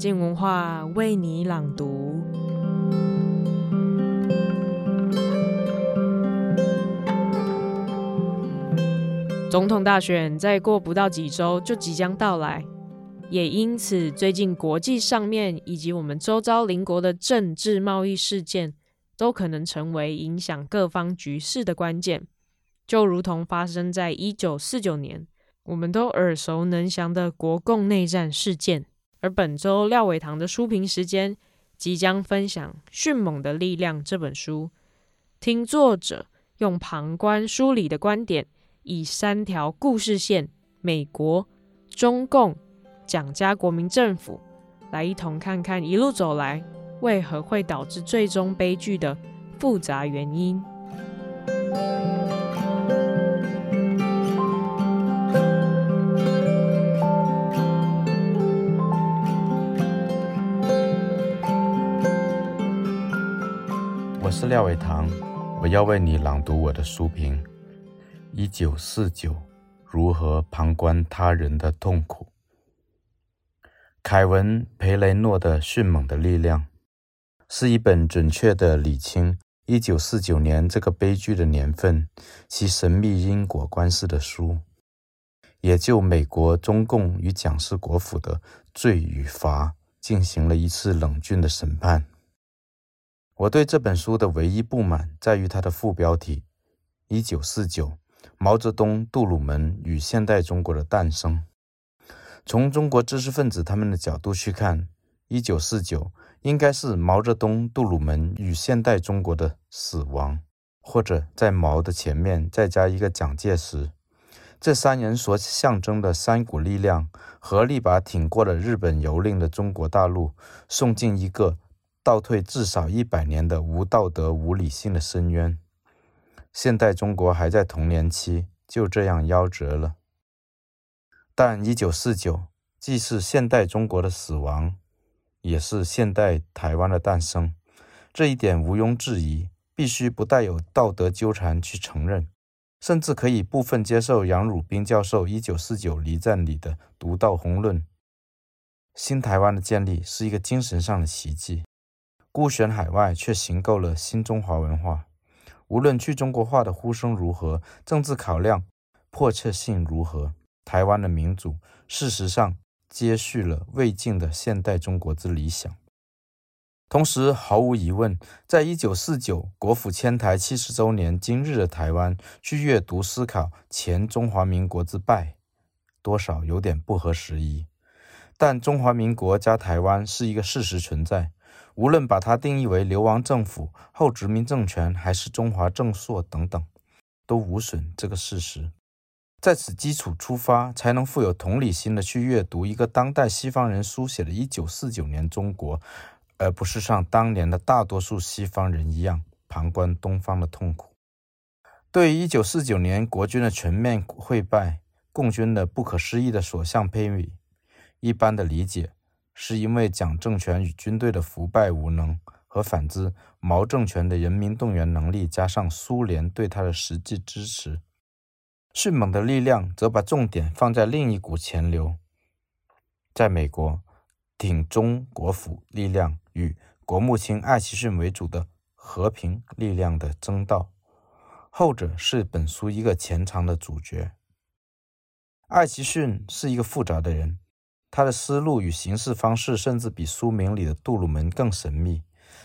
静文化为你朗读。总统大选再过不到几周就即将到来，也因此，最近国际上面以及我们周遭邻国的政治贸易事件，都可能成为影响各方局势的关键。就如同发生在一九四九年。我们都耳熟能详的国共内战事件，而本周廖伟棠的书评时间即将分享《迅猛的力量》这本书，听作者用旁观梳理的观点，以三条故事线——美国、中共、蒋家国民政府，来一同看看一路走来为何会导致最终悲剧的复杂原因。是廖伟棠，我要为你朗读我的书评《一九四九：如何旁观他人的痛苦》。凯文·培雷诺的《迅猛的力量》是一本准确地理清一九四九年这个悲剧的年份、其神秘因果关系的书，也就美国中共与蒋氏国府的罪与罚进行了一次冷峻的审判。我对这本书的唯一不满在于它的副标题：“一九四九，毛泽东、杜鲁门与现代中国的诞生。”从中国知识分子他们的角度去看，一九四九应该是毛泽东、杜鲁门与现代中国的死亡，或者在毛的前面再加一个蒋介石。这三人所象征的三股力量，合力把挺过了日本蹂躏的中国大陆送进一个。倒退至少一百年的无道德、无理性的深渊，现代中国还在童年期，就这样夭折了。但一九四九既是现代中国的死亡，也是现代台湾的诞生，这一点毋庸置疑，必须不带有道德纠缠去承认，甚至可以部分接受杨汝彬教授《一九四九离战》里的独到宏论：新台湾的建立是一个精神上的奇迹。孤悬海外，却形构了新中华文化。无论去中国化的呼声如何，政治考量迫切性如何，台湾的民主事实上接续了未尽的现代中国之理想。同时，毫无疑问，在一九四九国府迁台七十周年今日的台湾，去阅读思考前中华民国之败，多少有点不合时宜。但中华民国加台湾是一个事实存在。无论把它定义为流亡政府、后殖民政权，还是中华正朔等等，都无损这个事实。在此基础出发，才能富有同理心的去阅读一个当代西方人书写的1949年中国，而不是像当年的大多数西方人一样旁观东方的痛苦。对于1949年国军的全面溃败、共军的不可思议的所向披靡，一般的理解。是因为蒋政权与军队的腐败无能，和反之毛政权的人民动员能力，加上苏联对他的实际支持，迅猛的力量则把重点放在另一股潜流，在美国挺中国府力量与国务卿艾奇逊为主的和平力量的争斗，后者是本书一个潜藏的主角。艾奇逊是一个复杂的人。他的思路与行事方式，甚至比书名里的杜鲁门更神秘。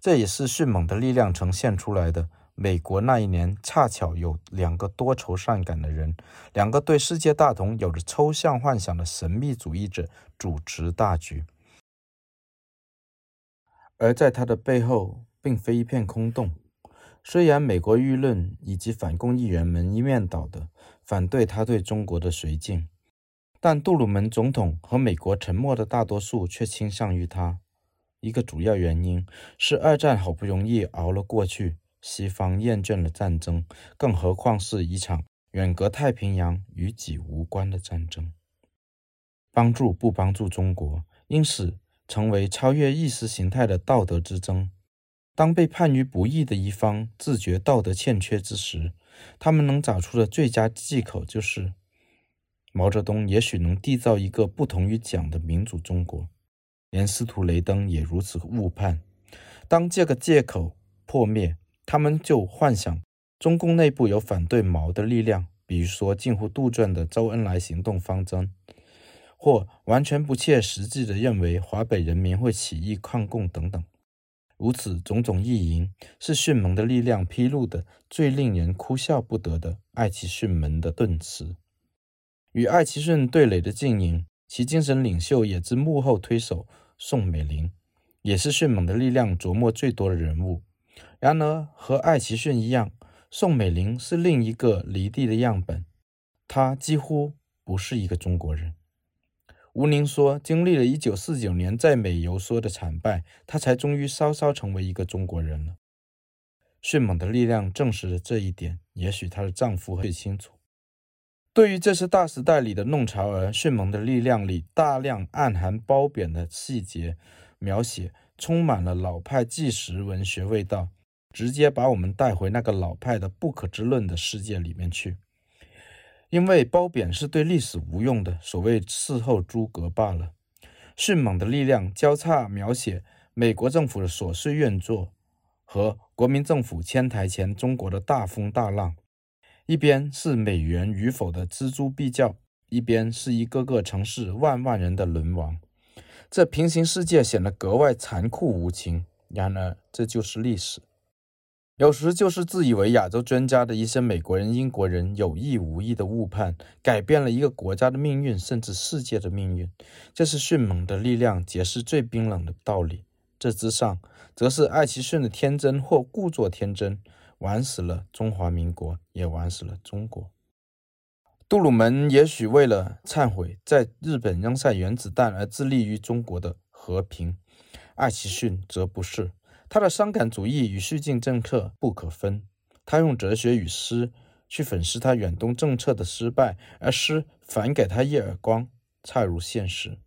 这也是迅猛的力量呈现出来的。美国那一年恰巧有两个多愁善感的人，两个对世界大同有着抽象幻想的神秘主义者主持大局。而在他的背后，并非一片空洞。虽然美国舆论以及反共议员们一面倒的反对他对中国的绥靖。但杜鲁门总统和美国沉默的大多数却倾向于他。一个主要原因是二战好不容易熬了过去，西方厌倦了战争，更何况是一场远隔太平洋、与己无关的战争。帮助不帮助中国，因此成为超越意识形态的道德之争。当被判于不义的一方自觉道德欠缺之时，他们能找出的最佳借口就是。毛泽东也许能缔造一个不同于蒋的民主中国，连司徒雷登也如此误判。当这个借口破灭，他们就幻想中共内部有反对毛的力量，比如说近乎杜撰的周恩来行动方针，或完全不切实际的认为华北人民会起义抗共等等。如此种种意淫，是迅猛的力量披露的最令人哭笑不得的爱奇逊门的遁词。与艾奇逊对垒的阵营，其精神领袖也之幕后推手宋美龄，也是迅猛的力量琢磨最多的人物。然而，和艾奇逊一样，宋美龄是另一个离地的样本，她几乎不是一个中国人。吴宁说：“经历了一九四九年在美游说的惨败，他才终于稍稍成为一个中国人了。”迅猛的力量证实了这一点，也许她的丈夫最清楚。对于这次大时代里的弄潮儿，迅猛的力量里大量暗含褒贬的细节描写，充满了老派纪实文学味道，直接把我们带回那个老派的不可知论的世界里面去。因为褒贬是对历史无用的，所谓事后诸葛罢了。迅猛的力量交叉描写美国政府的琐碎运作和国民政府迁台前中国的大风大浪，一边是美元与否的錙铢必较，一边是一个个城市万万人的沦亡。这平行世界显得格外残酷无情。然而，这就是历史。有时就是自以为亚洲专家的一些美国人、英国人有意无意的误判，改变了一个国家的命运，甚至世界的命运。这是迅猛的力量解释最冰冷的道理。这之上，则是艾奇逊的天真或故作天真，玩死了中华民国，也玩死了中国。杜鲁门也许为了忏悔在日本扔下原子弹而致力于中国的和平，艾奇逊则不是。他的伤感主义与煦靖政策不可分。他用哲学与诗去粉饰他远东政策的失败，而诗反给他一耳光，恰如现实。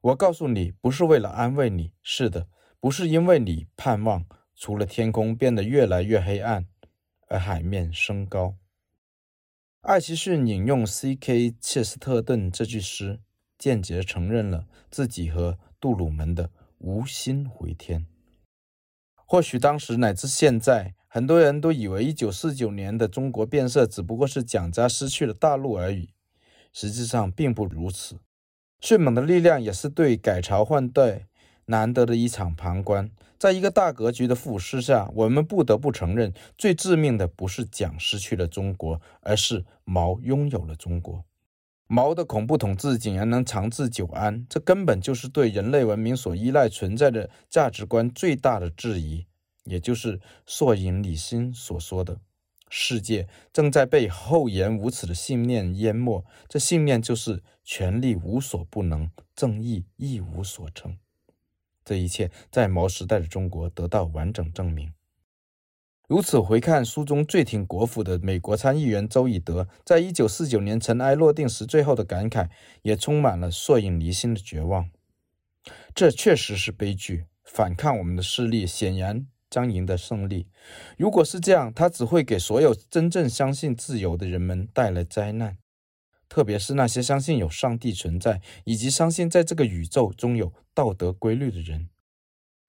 我告诉你，不是为了安慰你，是的，不是因为你盼望除了天空变得越来越黑暗，而海面升高。艾奇逊引用 C.K. 切斯特顿这句诗，间接承认了自己和杜鲁门的无心回天。或许当时乃至现在，很多人都以为一九四九年的中国变色只不过是蒋家失去了大陆而已。实际上并不如此。迅猛的力量也是对改朝换代难得的一场旁观。在一个大格局的俯视下，我们不得不承认，最致命的不是蒋失去了中国，而是毛拥有了中国。毛的恐怖统治竟然能长治久安，这根本就是对人类文明所依赖存在的价值观最大的质疑。也就是索引李欣所说的：“世界正在被厚颜无耻的信念淹没，这信念就是权力无所不能，正义一无所成。”这一切在毛时代的中国得到完整证明。如此回看书中最挺国府的美国参议员周以德，在一九四九年尘埃落定时，最后的感慨也充满了索引离心的绝望。这确实是悲剧，反抗我们的势力显然将赢得胜利。如果是这样，它只会给所有真正相信自由的人们带来灾难，特别是那些相信有上帝存在，以及相信在这个宇宙中有道德规律的人。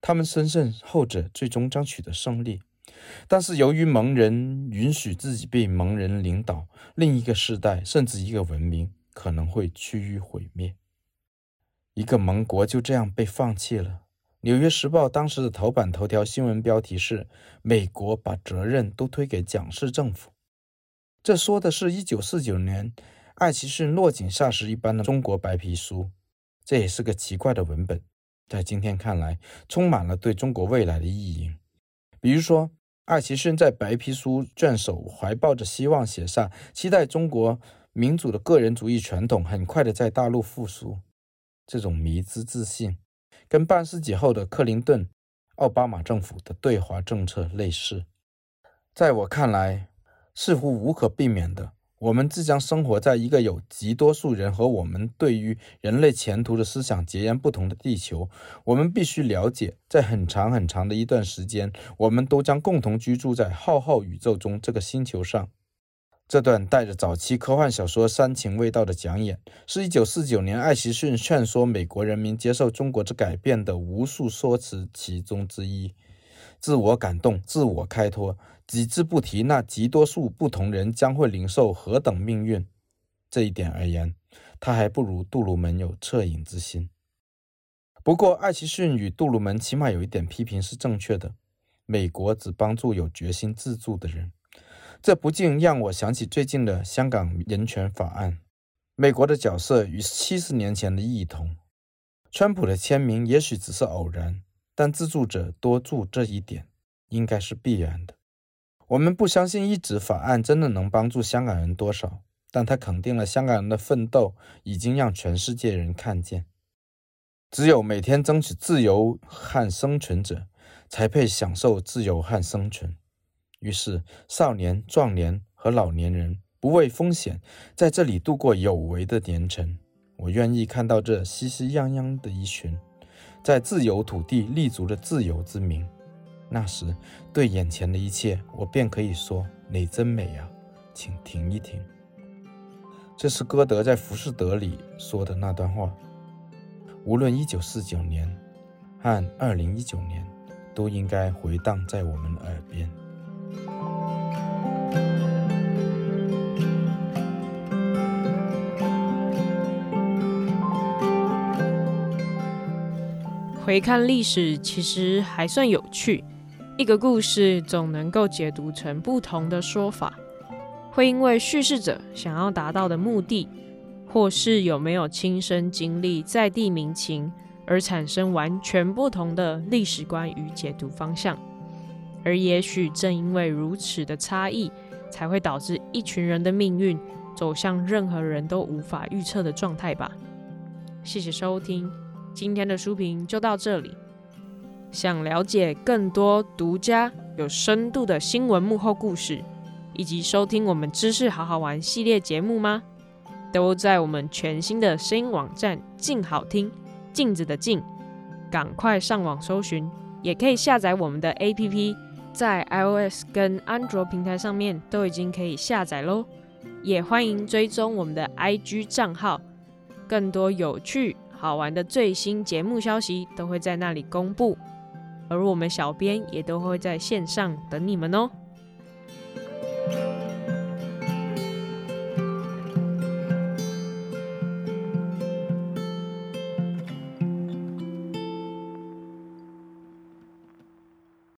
他们深信后者最终将取得胜利。但是，由于蒙人允许自己被蒙人领导，另一个世代甚至一个文明可能会趋于毁灭。一个盟国就这样被放弃了。《纽约时报》当时的头版头条新闻标题是：“美国把责任都推给蒋氏政府。”这说的是一九四九年艾奇逊落井下石一般的中国白皮书。这也是个奇怪的文本，在今天看来，充满了对中国未来的意淫。比如说，艾奇逊在白皮书卷首怀抱着希望写下，期待中国民主的个人主义传统很快的在大陆复苏。这种迷之自信，跟半世纪后的克林顿、奥巴马政府的对华政策类似。在我看来，似乎无可避免的。我们即将生活在一个有极多数人和我们对于人类前途的思想截然不同的地球。我们必须了解，在很长很长的一段时间，我们都将共同居住在浩浩宇宙中这个星球上。这段带着早期科幻小说煽情味道的讲演，是一九四九年艾奇逊劝说美国人民接受中国之改变的无数说辞其中之一。自我感动，自我开脱，只字不提那极多数不同人将会领受何等命运。这一点而言，他还不如杜鲁门有恻隐之心。不过，艾奇逊与杜鲁门起码有一点批评是正确的：美国只帮助有决心自助的人。这不禁让我想起最近的香港人权法案。美国的角色与七十年前的异同。川普的签名也许只是偶然。但自助者多助这一点，应该是必然的。我们不相信一纸法案真的能帮助香港人多少，但它肯定了香港人的奋斗已经让全世界人看见。只有每天争取自由和生存者，才配享受自由和生存。于是，少年、壮年和老年人不畏风险，在这里度过有为的年辰。我愿意看到这熙熙攘攘的一群。在自由土地立足的自由之名，那时对眼前的一切，我便可以说：“你真美啊，请停一停。”这是歌德在《浮士德》里说的那段话。无论一九四九年和二零一九年，都应该回荡在我们耳边。回看历史，其实还算有趣。一个故事总能够解读成不同的说法，会因为叙事者想要达到的目的，或是有没有亲身经历在地民情，而产生完全不同的历史观与解读方向。而也许正因为如此的差异，才会导致一群人的命运走向任何人都无法预测的状态吧。谢谢收听。今天的书评就到这里。想了解更多独家有深度的新闻幕后故事，以及收听我们知识好好玩系列节目吗？都在我们全新的声音网站“静好听”，镜子的镜，赶快上网搜寻，也可以下载我们的 APP，在 iOS 跟安卓平台上面都已经可以下载喽。也欢迎追踪我们的 IG 账号，更多有趣。好玩的最新节目消息都会在那里公布，而我们小编也都会在线上等你们哦。